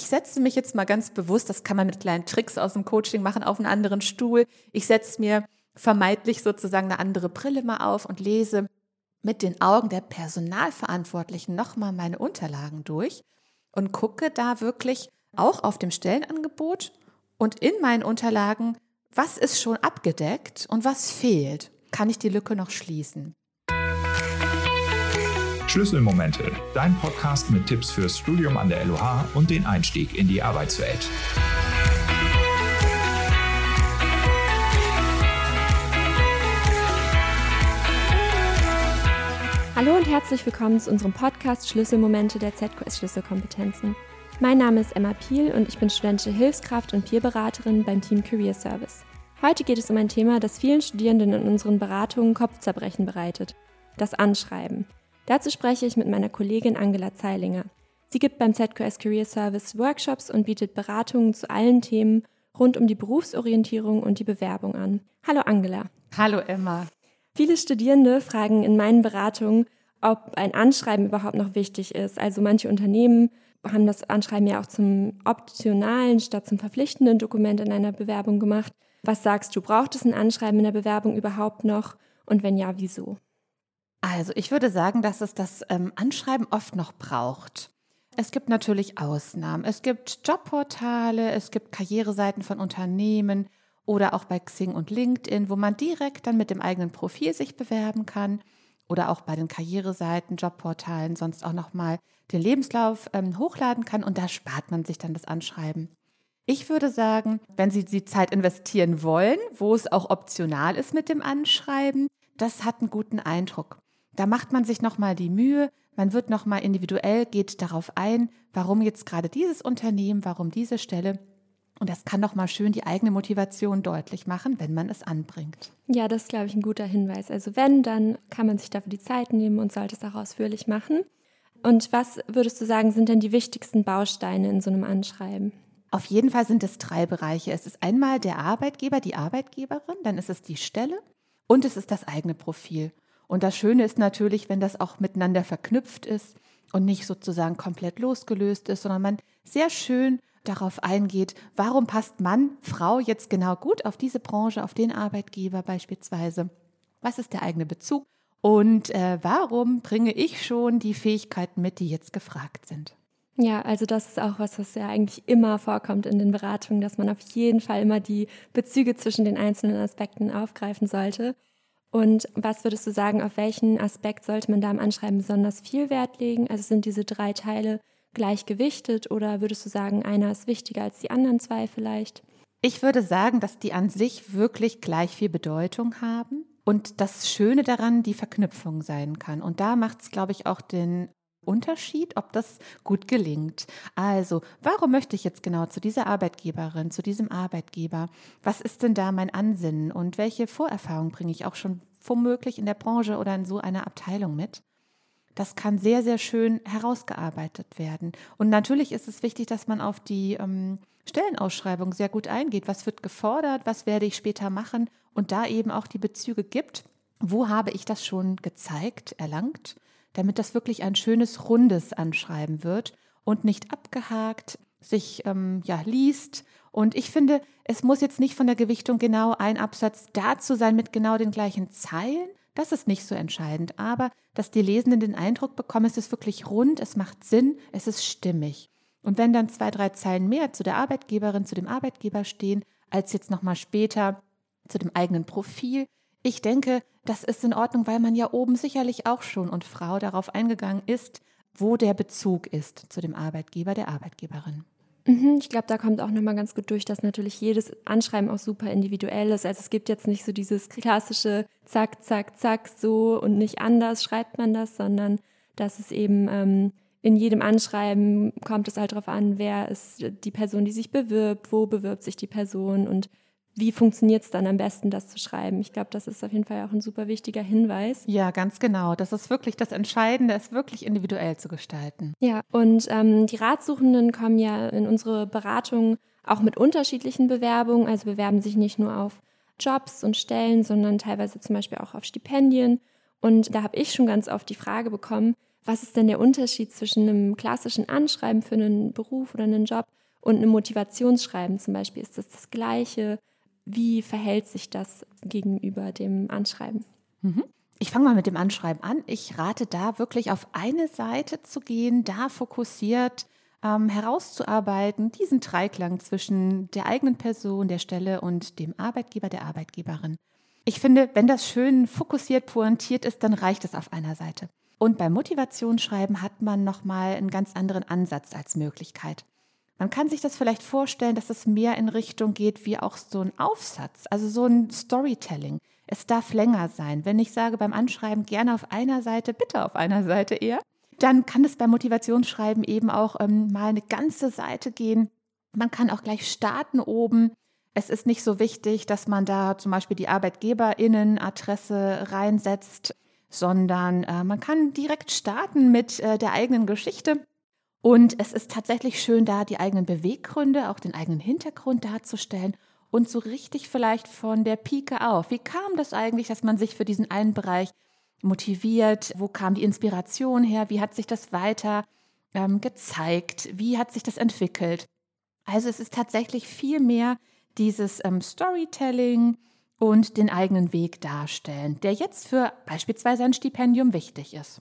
ich setze mich jetzt mal ganz bewusst, das kann man mit kleinen Tricks aus dem Coaching machen, auf einen anderen Stuhl. Ich setze mir vermeintlich sozusagen eine andere Brille mal auf und lese mit den Augen der Personalverantwortlichen nochmal meine Unterlagen durch und gucke da wirklich auch auf dem Stellenangebot und in meinen Unterlagen, was ist schon abgedeckt und was fehlt. Kann ich die Lücke noch schließen? Schlüsselmomente, dein Podcast mit Tipps fürs Studium an der LOH und den Einstieg in die Arbeitswelt. Hallo und herzlich willkommen zu unserem Podcast Schlüsselmomente der ZQS Schlüsselkompetenzen. Mein Name ist Emma Piel und ich bin studentische Hilfskraft und Peerberaterin beim Team Career Service. Heute geht es um ein Thema, das vielen Studierenden in unseren Beratungen Kopfzerbrechen bereitet: das Anschreiben. Dazu spreche ich mit meiner Kollegin Angela Zeilinger. Sie gibt beim ZQS Career Service Workshops und bietet Beratungen zu allen Themen rund um die Berufsorientierung und die Bewerbung an. Hallo Angela. Hallo Emma. Viele Studierende fragen in meinen Beratungen, ob ein Anschreiben überhaupt noch wichtig ist. Also manche Unternehmen haben das Anschreiben ja auch zum optionalen statt zum verpflichtenden Dokument in einer Bewerbung gemacht. Was sagst du, braucht es ein Anschreiben in der Bewerbung überhaupt noch? Und wenn ja, wieso? Also ich würde sagen, dass es das ähm, Anschreiben oft noch braucht. Es gibt natürlich Ausnahmen. Es gibt Jobportale, es gibt Karriereseiten von Unternehmen oder auch bei Xing und LinkedIn, wo man direkt dann mit dem eigenen Profil sich bewerben kann oder auch bei den Karriereseiten, Jobportalen sonst auch nochmal den Lebenslauf ähm, hochladen kann und da spart man sich dann das Anschreiben. Ich würde sagen, wenn Sie die Zeit investieren wollen, wo es auch optional ist mit dem Anschreiben, das hat einen guten Eindruck. Da macht man sich nochmal die Mühe, man wird nochmal individuell, geht darauf ein, warum jetzt gerade dieses Unternehmen, warum diese Stelle. Und das kann nochmal schön die eigene Motivation deutlich machen, wenn man es anbringt. Ja, das ist, glaube ich, ein guter Hinweis. Also wenn, dann kann man sich dafür die Zeit nehmen und sollte es auch ausführlich machen. Und was würdest du sagen, sind denn die wichtigsten Bausteine in so einem Anschreiben? Auf jeden Fall sind es drei Bereiche. Es ist einmal der Arbeitgeber, die Arbeitgeberin, dann ist es die Stelle und es ist das eigene Profil. Und das Schöne ist natürlich, wenn das auch miteinander verknüpft ist und nicht sozusagen komplett losgelöst ist, sondern man sehr schön darauf eingeht, warum passt Mann, Frau jetzt genau gut auf diese Branche, auf den Arbeitgeber beispielsweise. Was ist der eigene Bezug? Und äh, warum bringe ich schon die Fähigkeiten mit, die jetzt gefragt sind? Ja, also das ist auch was, was ja eigentlich immer vorkommt in den Beratungen, dass man auf jeden Fall immer die Bezüge zwischen den einzelnen Aspekten aufgreifen sollte. Und was würdest du sagen, auf welchen Aspekt sollte man da im Anschreiben besonders viel Wert legen? Also sind diese drei Teile gleichgewichtet oder würdest du sagen, einer ist wichtiger als die anderen zwei vielleicht? Ich würde sagen, dass die an sich wirklich gleich viel Bedeutung haben und das Schöne daran die Verknüpfung sein kann. Und da macht es, glaube ich, auch den Unterschied, ob das gut gelingt. Also, warum möchte ich jetzt genau zu dieser Arbeitgeberin, zu diesem Arbeitgeber? Was ist denn da mein Ansinnen und welche Vorerfahrung bringe ich auch schon womöglich in der Branche oder in so einer Abteilung mit? Das kann sehr, sehr schön herausgearbeitet werden. Und natürlich ist es wichtig, dass man auf die ähm, Stellenausschreibung sehr gut eingeht. Was wird gefordert? Was werde ich später machen? Und da eben auch die Bezüge gibt. Wo habe ich das schon gezeigt, erlangt? Damit das wirklich ein schönes, rundes Anschreiben wird und nicht abgehakt sich ähm, ja, liest. Und ich finde, es muss jetzt nicht von der Gewichtung genau ein Absatz dazu sein mit genau den gleichen Zeilen. Das ist nicht so entscheidend. Aber dass die Lesenden den Eindruck bekommen, es ist wirklich rund, es macht Sinn, es ist stimmig. Und wenn dann zwei, drei Zeilen mehr zu der Arbeitgeberin, zu dem Arbeitgeber stehen, als jetzt nochmal später zu dem eigenen Profil, ich denke, das ist in Ordnung, weil man ja oben sicherlich auch schon und Frau darauf eingegangen ist, wo der Bezug ist zu dem Arbeitgeber, der Arbeitgeberin. Mhm, ich glaube, da kommt auch nochmal ganz gut durch, dass natürlich jedes Anschreiben auch super individuell ist. Also es gibt jetzt nicht so dieses klassische Zack, Zack, Zack, so und nicht anders schreibt man das, sondern dass es eben ähm, in jedem Anschreiben kommt es halt darauf an, wer ist die Person, die sich bewirbt, wo bewirbt sich die Person und wie funktioniert es dann am besten, das zu schreiben? Ich glaube, das ist auf jeden Fall auch ein super wichtiger Hinweis. Ja, ganz genau. Das ist wirklich das Entscheidende, es wirklich individuell zu gestalten. Ja, und ähm, die Ratsuchenden kommen ja in unsere Beratung auch mit unterschiedlichen Bewerbungen, also bewerben sich nicht nur auf Jobs und Stellen, sondern teilweise zum Beispiel auch auf Stipendien. Und da habe ich schon ganz oft die Frage bekommen, was ist denn der Unterschied zwischen einem klassischen Anschreiben für einen Beruf oder einen Job und einem Motivationsschreiben zum Beispiel? Ist das das gleiche? Wie verhält sich das gegenüber dem Anschreiben? Mhm. Ich fange mal mit dem Anschreiben an. Ich rate da wirklich auf eine Seite zu gehen, da fokussiert ähm, herauszuarbeiten, diesen Dreiklang zwischen der eigenen Person, der Stelle und dem Arbeitgeber, der Arbeitgeberin. Ich finde, wenn das schön fokussiert, pointiert ist, dann reicht es auf einer Seite. Und beim Motivationsschreiben hat man nochmal einen ganz anderen Ansatz als Möglichkeit. Man kann sich das vielleicht vorstellen, dass es mehr in Richtung geht wie auch so ein Aufsatz, also so ein Storytelling. Es darf länger sein. Wenn ich sage beim Anschreiben gerne auf einer Seite, bitte auf einer Seite eher, dann kann es beim Motivationsschreiben eben auch ähm, mal eine ganze Seite gehen. Man kann auch gleich starten oben. Es ist nicht so wichtig, dass man da zum Beispiel die Arbeitgeberinnenadresse reinsetzt, sondern äh, man kann direkt starten mit äh, der eigenen Geschichte. Und es ist tatsächlich schön, da die eigenen Beweggründe, auch den eigenen Hintergrund darzustellen und so richtig vielleicht von der Pike auf. Wie kam das eigentlich, dass man sich für diesen einen Bereich motiviert? Wo kam die Inspiration her? Wie hat sich das weiter ähm, gezeigt? Wie hat sich das entwickelt? Also es ist tatsächlich viel mehr dieses ähm, Storytelling und den eigenen Weg darstellen, der jetzt für beispielsweise ein Stipendium wichtig ist.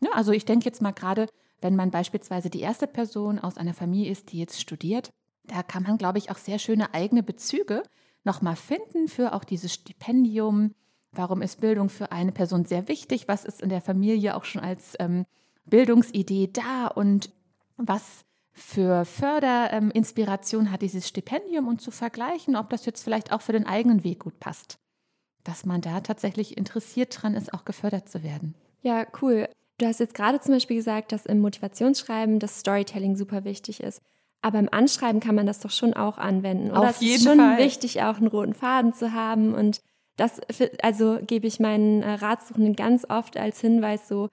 Ja, also ich denke jetzt mal gerade, wenn man beispielsweise die erste Person aus einer Familie ist, die jetzt studiert, da kann man, glaube ich, auch sehr schöne eigene Bezüge nochmal finden für auch dieses Stipendium. Warum ist Bildung für eine Person sehr wichtig? Was ist in der Familie auch schon als ähm, Bildungsidee da? Und was für Förderinspiration ähm, hat dieses Stipendium? Und zu vergleichen, ob das jetzt vielleicht auch für den eigenen Weg gut passt. Dass man da tatsächlich interessiert dran ist, auch gefördert zu werden. Ja, cool. Du hast jetzt gerade zum Beispiel gesagt, dass im Motivationsschreiben das Storytelling super wichtig ist. Aber im Anschreiben kann man das doch schon auch anwenden. Oder Auf jeden es ist schon Fall. wichtig, auch einen roten Faden zu haben. Und das, also gebe ich meinen äh, Ratsuchenden ganz oft als Hinweis so,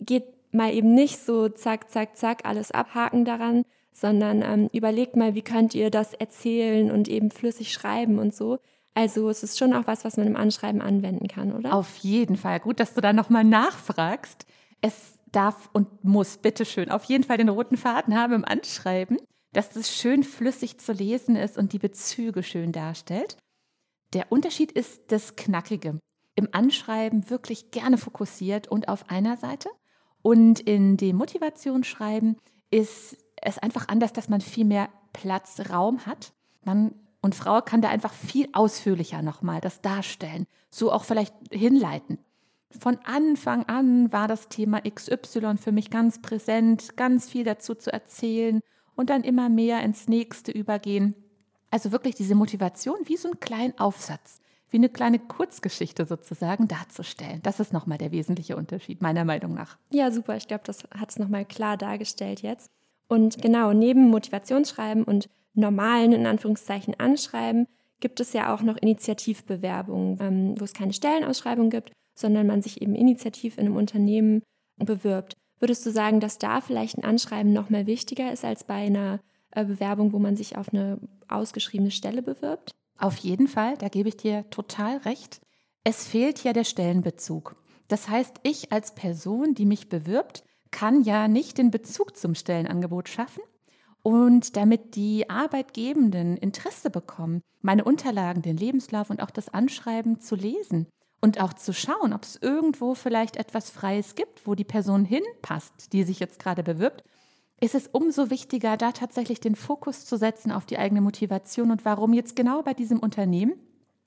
geht mal eben nicht so zack, zack, zack, alles abhaken daran, sondern ähm, überlegt mal, wie könnt ihr das erzählen und eben flüssig schreiben und so. Also es ist schon auch was, was man im Anschreiben anwenden kann, oder? Auf jeden Fall. Gut, dass du da nochmal nachfragst. Es darf und muss bitteschön auf jeden Fall den roten Faden haben im Anschreiben, dass es schön flüssig zu lesen ist und die Bezüge schön darstellt. Der Unterschied ist das Knackige. Im Anschreiben wirklich gerne fokussiert und auf einer Seite. Und in dem Motivationsschreiben ist es einfach anders, dass man viel mehr Platz, Raum hat. Man und Frau kann da einfach viel ausführlicher nochmal das darstellen, so auch vielleicht hinleiten. Von Anfang an war das Thema XY für mich ganz präsent, ganz viel dazu zu erzählen und dann immer mehr ins nächste übergehen. Also wirklich diese Motivation wie so ein kleinen Aufsatz, wie eine kleine Kurzgeschichte sozusagen darzustellen. Das ist nochmal der wesentliche Unterschied, meiner Meinung nach. Ja, super. Ich glaube, das hat es nochmal klar dargestellt jetzt. Und genau, neben Motivationsschreiben und normalen, in Anführungszeichen, Anschreiben, gibt es ja auch noch Initiativbewerbungen, ähm, wo es keine Stellenausschreibung gibt, sondern man sich eben initiativ in einem Unternehmen bewirbt. Würdest du sagen, dass da vielleicht ein Anschreiben noch mal wichtiger ist als bei einer äh, Bewerbung, wo man sich auf eine ausgeschriebene Stelle bewirbt? Auf jeden Fall, da gebe ich dir total recht. Es fehlt ja der Stellenbezug. Das heißt, ich als Person, die mich bewirbt, kann ja nicht den Bezug zum Stellenangebot schaffen. Und damit die Arbeitgebenden Interesse bekommen, meine Unterlagen, den Lebenslauf und auch das Anschreiben zu lesen und auch zu schauen, ob es irgendwo vielleicht etwas Freies gibt, wo die Person hinpasst, die sich jetzt gerade bewirbt, ist es umso wichtiger, da tatsächlich den Fokus zu setzen auf die eigene Motivation und warum jetzt genau bei diesem Unternehmen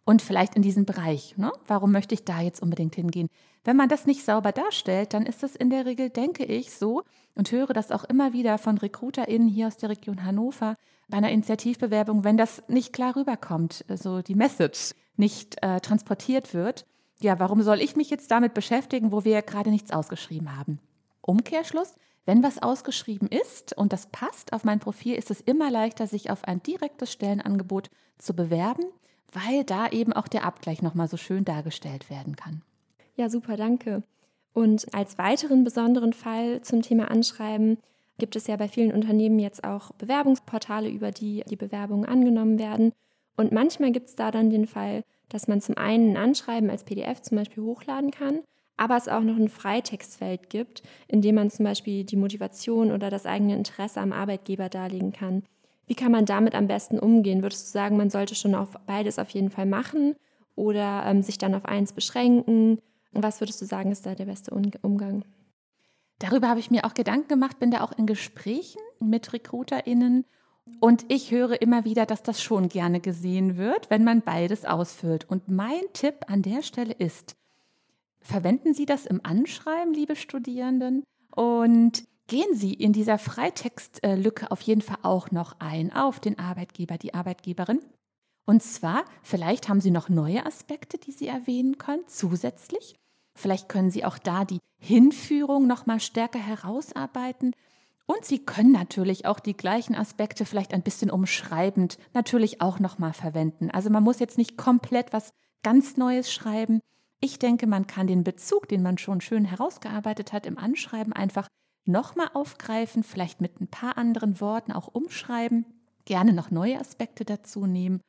und vielleicht in diesem Bereich. Ne? Warum möchte ich da jetzt unbedingt hingehen? Wenn man das nicht sauber darstellt, dann ist es in der Regel, denke ich, so und höre das auch immer wieder von RecruiterInnen hier aus der Region Hannover bei einer Initiativbewerbung, wenn das nicht klar rüberkommt, also die Message nicht äh, transportiert wird. Ja, warum soll ich mich jetzt damit beschäftigen, wo wir gerade nichts ausgeschrieben haben? Umkehrschluss, wenn was ausgeschrieben ist und das passt auf mein Profil, ist es immer leichter, sich auf ein direktes Stellenangebot zu bewerben weil da eben auch der Abgleich nochmal so schön dargestellt werden kann. Ja, super, danke. Und als weiteren besonderen Fall zum Thema Anschreiben gibt es ja bei vielen Unternehmen jetzt auch Bewerbungsportale, über die die Bewerbungen angenommen werden. Und manchmal gibt es da dann den Fall, dass man zum einen ein Anschreiben als PDF zum Beispiel hochladen kann, aber es auch noch ein Freitextfeld gibt, in dem man zum Beispiel die Motivation oder das eigene Interesse am Arbeitgeber darlegen kann. Wie kann man damit am besten umgehen? Würdest du sagen, man sollte schon auf beides auf jeden Fall machen oder ähm, sich dann auf eins beschränken? Was würdest du sagen, ist da der beste Umgang? Darüber habe ich mir auch Gedanken gemacht, bin da auch in Gesprächen mit RecruiterInnen und ich höre immer wieder, dass das schon gerne gesehen wird, wenn man beides ausfüllt. Und mein Tipp an der Stelle ist, verwenden Sie das im Anschreiben, liebe Studierenden, und gehen Sie in dieser Freitextlücke auf jeden Fall auch noch ein auf den Arbeitgeber, die Arbeitgeberin. Und zwar, vielleicht haben Sie noch neue Aspekte, die Sie erwähnen können, zusätzlich. Vielleicht können Sie auch da die Hinführung noch mal stärker herausarbeiten. Und Sie können natürlich auch die gleichen Aspekte vielleicht ein bisschen umschreibend natürlich auch noch mal verwenden. Also man muss jetzt nicht komplett was ganz Neues schreiben. Ich denke, man kann den Bezug, den man schon schön herausgearbeitet hat im Anschreiben, einfach nochmal aufgreifen, vielleicht mit ein paar anderen Worten auch umschreiben, gerne noch neue Aspekte dazu nehmen.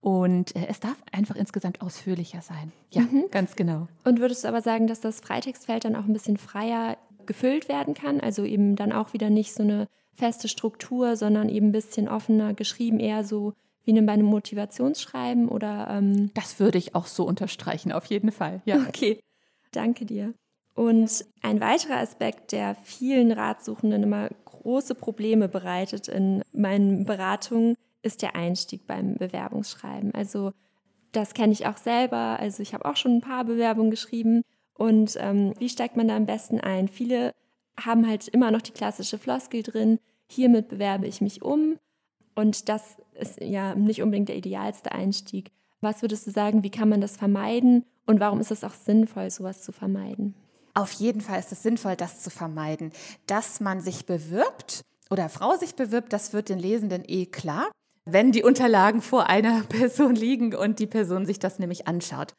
Und äh, es darf einfach insgesamt ausführlicher sein. Ja, mhm. ganz genau. Und würdest du aber sagen, dass das Freitextfeld dann auch ein bisschen freier gefüllt werden kann? Also eben dann auch wieder nicht so eine feste Struktur, sondern eben ein bisschen offener geschrieben, eher so wie bei einem Motivationsschreiben oder? Ähm das würde ich auch so unterstreichen, auf jeden Fall. Ja. Okay, danke dir. Und ein weiterer Aspekt, der vielen Ratsuchenden immer große Probleme bereitet in meinen Beratungen, ist der Einstieg beim Bewerbungsschreiben. Also das kenne ich auch selber. Also ich habe auch schon ein paar Bewerbungen geschrieben. Und ähm, wie steigt man da am besten ein? Viele haben halt immer noch die klassische Floskel drin, hiermit bewerbe ich mich um. Und das ist ja nicht unbedingt der idealste Einstieg. Was würdest du sagen, wie kann man das vermeiden und warum ist es auch sinnvoll, sowas zu vermeiden? Auf jeden Fall ist es sinnvoll, das zu vermeiden. Dass man sich bewirbt oder Frau sich bewirbt, das wird den Lesenden eh klar, wenn die Unterlagen vor einer Person liegen und die Person sich das nämlich anschaut.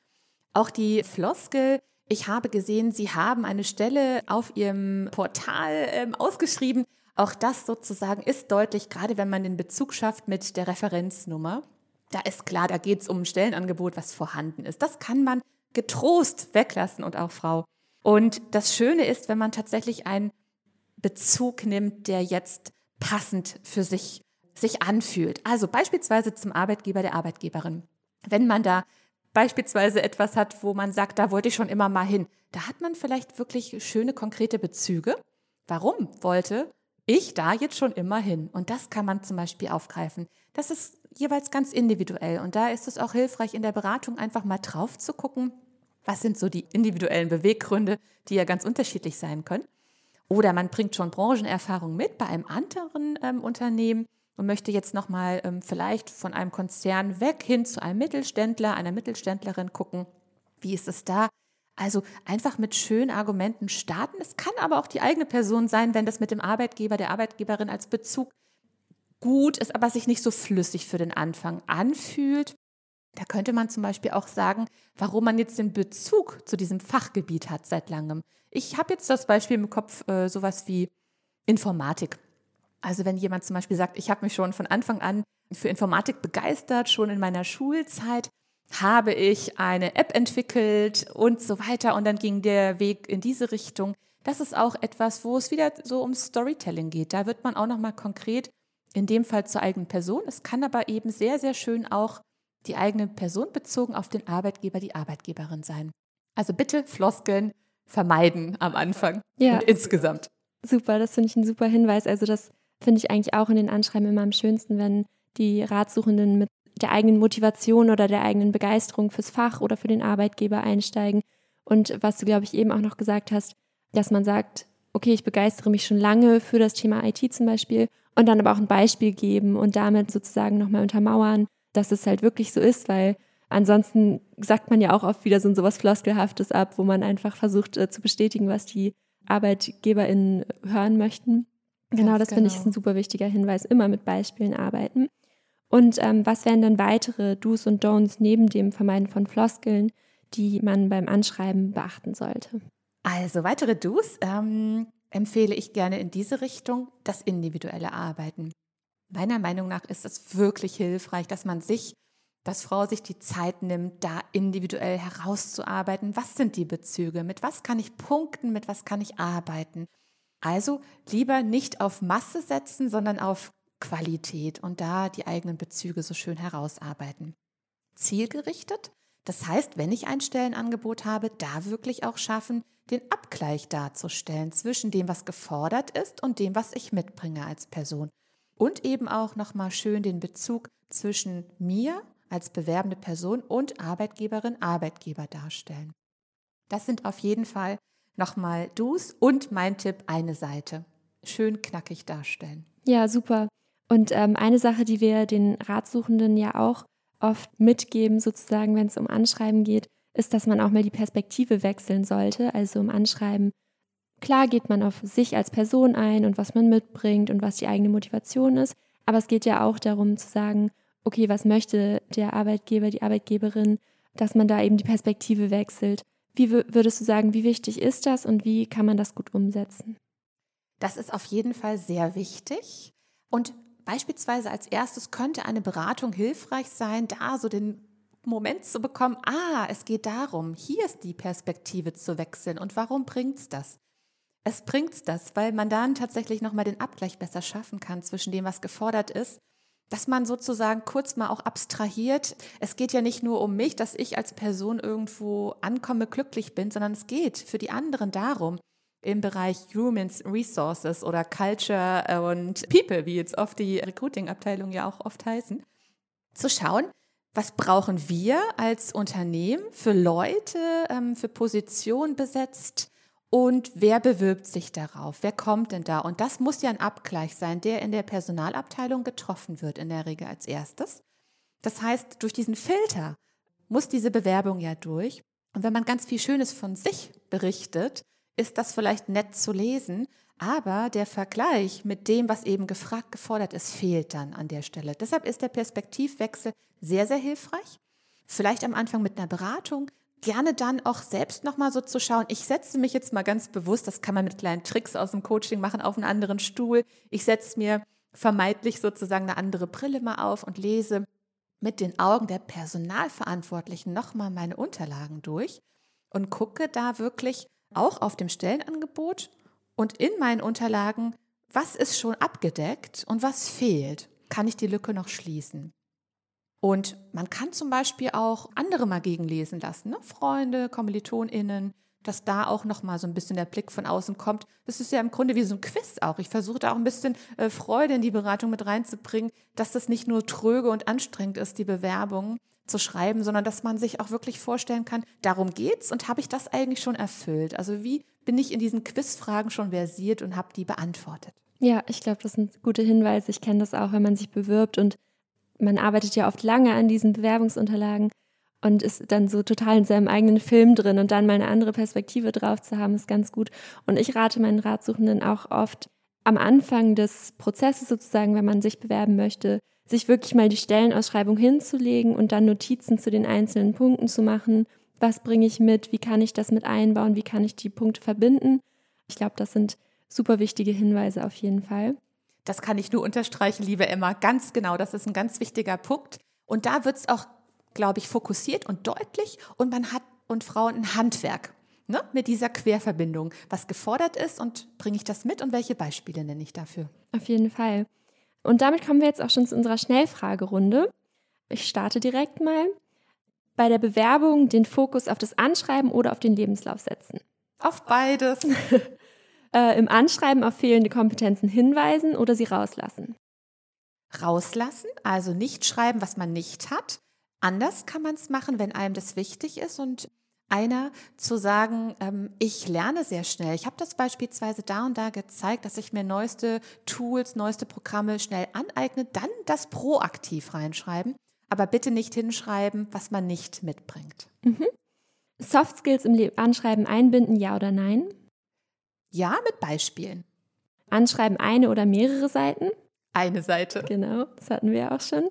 Auch die Floskel, ich habe gesehen, Sie haben eine Stelle auf Ihrem Portal ähm, ausgeschrieben. Auch das sozusagen ist deutlich, gerade wenn man den Bezug schafft mit der Referenznummer. Da ist klar, da geht es um ein Stellenangebot, was vorhanden ist. Das kann man getrost weglassen und auch Frau. Und das Schöne ist, wenn man tatsächlich einen Bezug nimmt, der jetzt passend für sich sich anfühlt. Also beispielsweise zum Arbeitgeber der Arbeitgeberin. Wenn man da beispielsweise etwas hat, wo man sagt, da wollte ich schon immer mal hin, da hat man vielleicht wirklich schöne konkrete Bezüge. Warum wollte ich da jetzt schon immer hin? Und das kann man zum Beispiel aufgreifen. Das ist jeweils ganz individuell. Und da ist es auch hilfreich, in der Beratung einfach mal drauf zu gucken, was sind so die individuellen Beweggründe, die ja ganz unterschiedlich sein können. Oder man bringt schon Branchenerfahrung mit bei einem anderen ähm, Unternehmen und möchte jetzt nochmal ähm, vielleicht von einem Konzern weg hin zu einem Mittelständler, einer Mittelständlerin gucken. Wie ist es da? Also einfach mit schönen Argumenten starten. Es kann aber auch die eigene Person sein, wenn das mit dem Arbeitgeber, der Arbeitgeberin als Bezug gut ist, aber sich nicht so flüssig für den Anfang anfühlt. Da könnte man zum Beispiel auch sagen, warum man jetzt den Bezug zu diesem Fachgebiet hat seit langem. Ich habe jetzt das Beispiel im Kopf, äh, sowas wie Informatik. Also wenn jemand zum Beispiel sagt, ich habe mich schon von Anfang an für Informatik begeistert, schon in meiner Schulzeit habe ich eine App entwickelt und so weiter und dann ging der Weg in diese Richtung. Das ist auch etwas, wo es wieder so um Storytelling geht. Da wird man auch noch mal konkret, in dem Fall zur eigenen Person. Es kann aber eben sehr, sehr schön auch die eigene Person bezogen auf den Arbeitgeber, die Arbeitgeberin sein. Also bitte Floskeln vermeiden am Anfang ja. und insgesamt. Super, das finde ich ein super Hinweis. Also das finde ich eigentlich auch in den Anschreiben immer am schönsten, wenn die Ratsuchenden mit der eigenen Motivation oder der eigenen Begeisterung fürs Fach oder für den Arbeitgeber einsteigen. Und was du, glaube ich, eben auch noch gesagt hast, dass man sagt, okay, ich begeistere mich schon lange für das Thema IT zum Beispiel und dann aber auch ein Beispiel geben und damit sozusagen nochmal untermauern, dass es halt wirklich so ist, weil ansonsten sagt man ja auch oft wieder so, so was Floskelhaftes ab, wo man einfach versucht äh, zu bestätigen, was die ArbeitgeberInnen hören möchten. Genau, das genau. finde ich ist ein super wichtiger Hinweis, immer mit Beispielen arbeiten. Und ähm, was wären dann weitere Do's und Don'ts neben dem Vermeiden von Floskeln, die man beim Anschreiben beachten sollte? Also weitere Do's ähm, empfehle ich gerne in diese Richtung, das individuelle Arbeiten. Meiner Meinung nach ist es wirklich hilfreich, dass man sich dass Frau sich die Zeit nimmt, da individuell herauszuarbeiten, was sind die Bezüge, mit was kann ich punkten, mit was kann ich arbeiten. Also lieber nicht auf Masse setzen, sondern auf Qualität und da die eigenen Bezüge so schön herausarbeiten. Zielgerichtet, das heißt, wenn ich ein Stellenangebot habe, da wirklich auch schaffen, den Abgleich darzustellen zwischen dem, was gefordert ist und dem, was ich mitbringe als Person. Und eben auch nochmal schön den Bezug zwischen mir als bewerbende Person und Arbeitgeberin, Arbeitgeber darstellen. Das sind auf jeden Fall nochmal Do's und mein Tipp, eine Seite. Schön knackig darstellen. Ja, super. Und ähm, eine Sache, die wir den Ratsuchenden ja auch oft mitgeben, sozusagen, wenn es um Anschreiben geht, ist, dass man auch mal die Perspektive wechseln sollte. Also um Anschreiben, klar geht man auf sich als Person ein und was man mitbringt und was die eigene Motivation ist. Aber es geht ja auch darum zu sagen, okay, was möchte der Arbeitgeber, die Arbeitgeberin, dass man da eben die Perspektive wechselt. Wie würdest du sagen, wie wichtig ist das und wie kann man das gut umsetzen? Das ist auf jeden Fall sehr wichtig. Und beispielsweise als erstes könnte eine Beratung hilfreich sein, da so den Moment zu bekommen, ah, es geht darum, hier ist die Perspektive zu wechseln. Und warum bringt es das? Es bringt das, weil man dann tatsächlich nochmal den Abgleich besser schaffen kann zwischen dem, was gefordert ist dass man sozusagen kurz mal auch abstrahiert. Es geht ja nicht nur um mich, dass ich als Person irgendwo ankomme, glücklich bin, sondern es geht für die anderen darum, im Bereich Humans Resources oder Culture und People, wie jetzt oft die Recruiting-Abteilungen ja auch oft heißen, zu schauen, was brauchen wir als Unternehmen für Leute, ähm, für Positionen besetzt, und wer bewirbt sich darauf? Wer kommt denn da? Und das muss ja ein Abgleich sein, der in der Personalabteilung getroffen wird, in der Regel als erstes. Das heißt, durch diesen Filter muss diese Bewerbung ja durch. Und wenn man ganz viel Schönes von sich berichtet, ist das vielleicht nett zu lesen, aber der Vergleich mit dem, was eben gefragt, gefordert ist, fehlt dann an der Stelle. Deshalb ist der Perspektivwechsel sehr, sehr hilfreich. Vielleicht am Anfang mit einer Beratung, gerne dann auch selbst nochmal so zu schauen, ich setze mich jetzt mal ganz bewusst, das kann man mit kleinen Tricks aus dem Coaching machen, auf einen anderen Stuhl. Ich setze mir vermeintlich sozusagen eine andere Brille mal auf und lese mit den Augen der Personalverantwortlichen nochmal meine Unterlagen durch und gucke da wirklich auch auf dem Stellenangebot und in meinen Unterlagen, was ist schon abgedeckt und was fehlt. Kann ich die Lücke noch schließen? Und man kann zum Beispiel auch andere mal gegenlesen lassen, ne? Freunde, KommilitonInnen, dass da auch nochmal so ein bisschen der Blick von außen kommt. Das ist ja im Grunde wie so ein Quiz auch. Ich versuche da auch ein bisschen äh, Freude in die Beratung mit reinzubringen, dass das nicht nur tröge und anstrengend ist, die Bewerbung zu schreiben, sondern dass man sich auch wirklich vorstellen kann, darum geht's und habe ich das eigentlich schon erfüllt? Also wie bin ich in diesen Quizfragen schon versiert und habe die beantwortet? Ja, ich glaube, das sind gute Hinweise. Ich kenne das auch, wenn man sich bewirbt und man arbeitet ja oft lange an diesen Bewerbungsunterlagen und ist dann so total in seinem eigenen Film drin und dann mal eine andere Perspektive drauf zu haben, ist ganz gut. Und ich rate meinen Ratsuchenden auch oft am Anfang des Prozesses sozusagen, wenn man sich bewerben möchte, sich wirklich mal die Stellenausschreibung hinzulegen und dann Notizen zu den einzelnen Punkten zu machen. Was bringe ich mit? Wie kann ich das mit einbauen? Wie kann ich die Punkte verbinden? Ich glaube, das sind super wichtige Hinweise auf jeden Fall. Das kann ich nur unterstreichen, liebe Emma. Ganz genau, das ist ein ganz wichtiger Punkt. Und da wird es auch, glaube ich, fokussiert und deutlich. Und man hat und Frauen ein Handwerk ne, mit dieser Querverbindung, was gefordert ist und bringe ich das mit und welche Beispiele nenne ich dafür? Auf jeden Fall. Und damit kommen wir jetzt auch schon zu unserer Schnellfragerunde. Ich starte direkt mal. Bei der Bewerbung den Fokus auf das Anschreiben oder auf den Lebenslauf setzen? Auf beides. äh, im Anschreiben auf fehlende Kompetenzen hinweisen oder sie rauslassen? Rauslassen, also nicht schreiben, was man nicht hat. Anders kann man es machen, wenn einem das wichtig ist und einer zu sagen, ähm, ich lerne sehr schnell. Ich habe das beispielsweise da und da gezeigt, dass ich mir neueste Tools, neueste Programme schnell aneigne, dann das proaktiv reinschreiben, aber bitte nicht hinschreiben, was man nicht mitbringt. Mhm. Soft Skills im Anschreiben einbinden, ja oder nein? Ja, mit Beispielen. Anschreiben eine oder mehrere Seiten? Eine Seite. Genau, das hatten wir auch schon.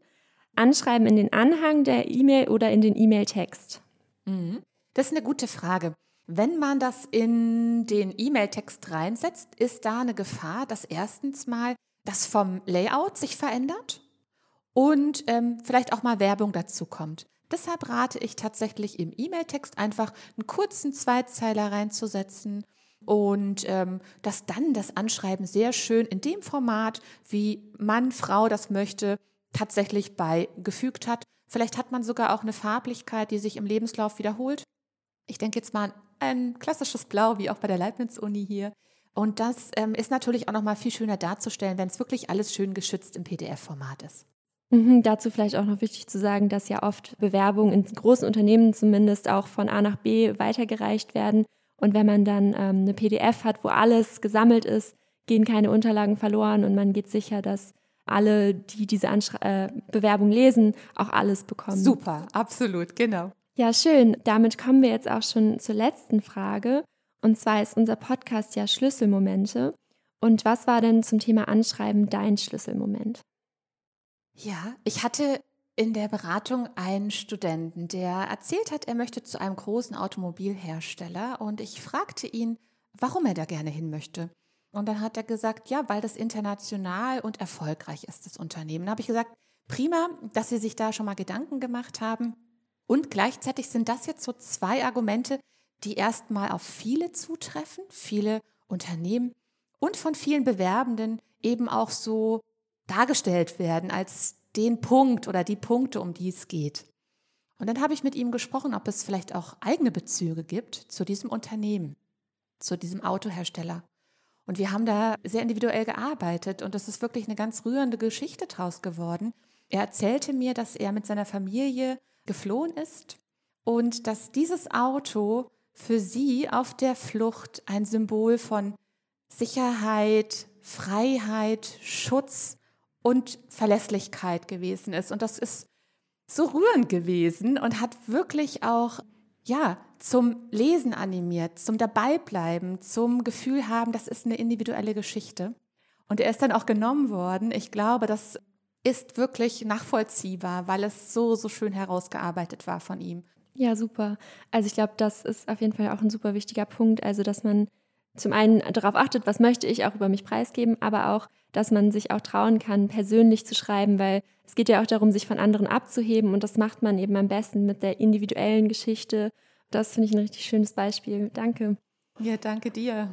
Anschreiben in den Anhang der E-Mail oder in den E-Mail-Text? Mhm. Das ist eine gute Frage. Wenn man das in den E-Mail-Text reinsetzt, ist da eine Gefahr, dass erstens mal das vom Layout sich verändert und ähm, vielleicht auch mal Werbung dazu kommt. Deshalb rate ich tatsächlich im E-Mail-Text einfach einen kurzen Zweizeiler reinzusetzen und ähm, dass dann das Anschreiben sehr schön in dem Format, wie Mann, Frau das möchte, tatsächlich beigefügt hat. Vielleicht hat man sogar auch eine Farblichkeit, die sich im Lebenslauf wiederholt. Ich denke jetzt mal an ein klassisches Blau, wie auch bei der Leibniz-Uni hier. Und das ähm, ist natürlich auch noch mal viel schöner darzustellen, wenn es wirklich alles schön geschützt im PDF-Format ist. Mhm, dazu vielleicht auch noch wichtig zu sagen, dass ja oft Bewerbungen in großen Unternehmen zumindest auch von A nach B weitergereicht werden. Und wenn man dann ähm, eine PDF hat, wo alles gesammelt ist, gehen keine Unterlagen verloren und man geht sicher, dass alle, die diese Anschre äh, Bewerbung lesen, auch alles bekommen. Super, absolut, genau. Ja, schön. Damit kommen wir jetzt auch schon zur letzten Frage. Und zwar ist unser Podcast ja Schlüsselmomente. Und was war denn zum Thema Anschreiben dein Schlüsselmoment? Ja, ich hatte in der Beratung einen Studenten, der erzählt hat, er möchte zu einem großen Automobilhersteller und ich fragte ihn, warum er da gerne hin möchte. Und dann hat er gesagt, ja, weil das international und erfolgreich ist, das Unternehmen. Da habe ich gesagt, prima, dass Sie sich da schon mal Gedanken gemacht haben. Und gleichzeitig sind das jetzt so zwei Argumente, die erstmal auf viele zutreffen, viele Unternehmen und von vielen Bewerbenden eben auch so dargestellt werden als den Punkt oder die Punkte, um die es geht. Und dann habe ich mit ihm gesprochen, ob es vielleicht auch eigene Bezüge gibt zu diesem Unternehmen, zu diesem Autohersteller. Und wir haben da sehr individuell gearbeitet und es ist wirklich eine ganz rührende Geschichte draus geworden. Er erzählte mir, dass er mit seiner Familie geflohen ist und dass dieses Auto für sie auf der Flucht ein Symbol von Sicherheit, Freiheit, Schutz und Verlässlichkeit gewesen ist. Und das ist so rührend gewesen und hat wirklich auch, ja, zum Lesen animiert, zum Dabeibleiben, zum Gefühl haben, das ist eine individuelle Geschichte. Und er ist dann auch genommen worden. Ich glaube, das ist wirklich nachvollziehbar, weil es so, so schön herausgearbeitet war von ihm. Ja, super. Also ich glaube, das ist auf jeden Fall auch ein super wichtiger Punkt. Also, dass man zum einen darauf achtet, was möchte ich auch über mich preisgeben, aber auch, dass man sich auch trauen kann, persönlich zu schreiben, weil es geht ja auch darum, sich von anderen abzuheben und das macht man eben am besten mit der individuellen Geschichte. Das finde ich ein richtig schönes Beispiel. Danke. Ja, danke dir.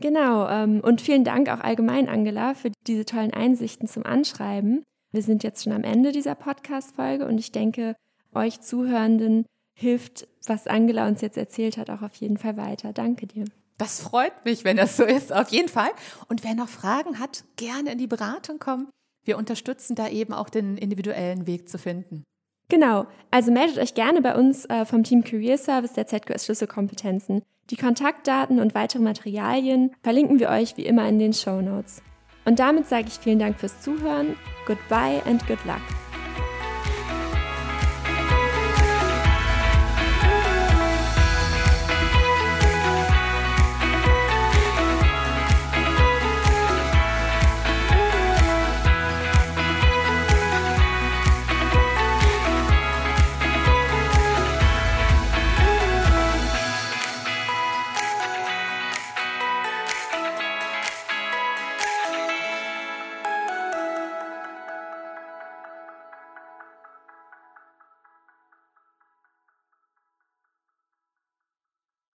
Genau. Ähm, und vielen Dank auch allgemein, Angela, für diese tollen Einsichten zum Anschreiben. Wir sind jetzt schon am Ende dieser Podcast-Folge und ich denke, euch Zuhörenden hilft, was Angela uns jetzt erzählt hat, auch auf jeden Fall weiter. Danke dir. Das freut mich, wenn das so ist, auf jeden Fall. Und wer noch Fragen hat, gerne in die Beratung kommen. Wir unterstützen da eben auch den individuellen Weg zu finden. Genau, also meldet euch gerne bei uns äh, vom Team Career Service der ZQS Schlüsselkompetenzen. Die Kontaktdaten und weitere Materialien verlinken wir euch wie immer in den Show Notes. Und damit sage ich vielen Dank fürs Zuhören, goodbye and good luck.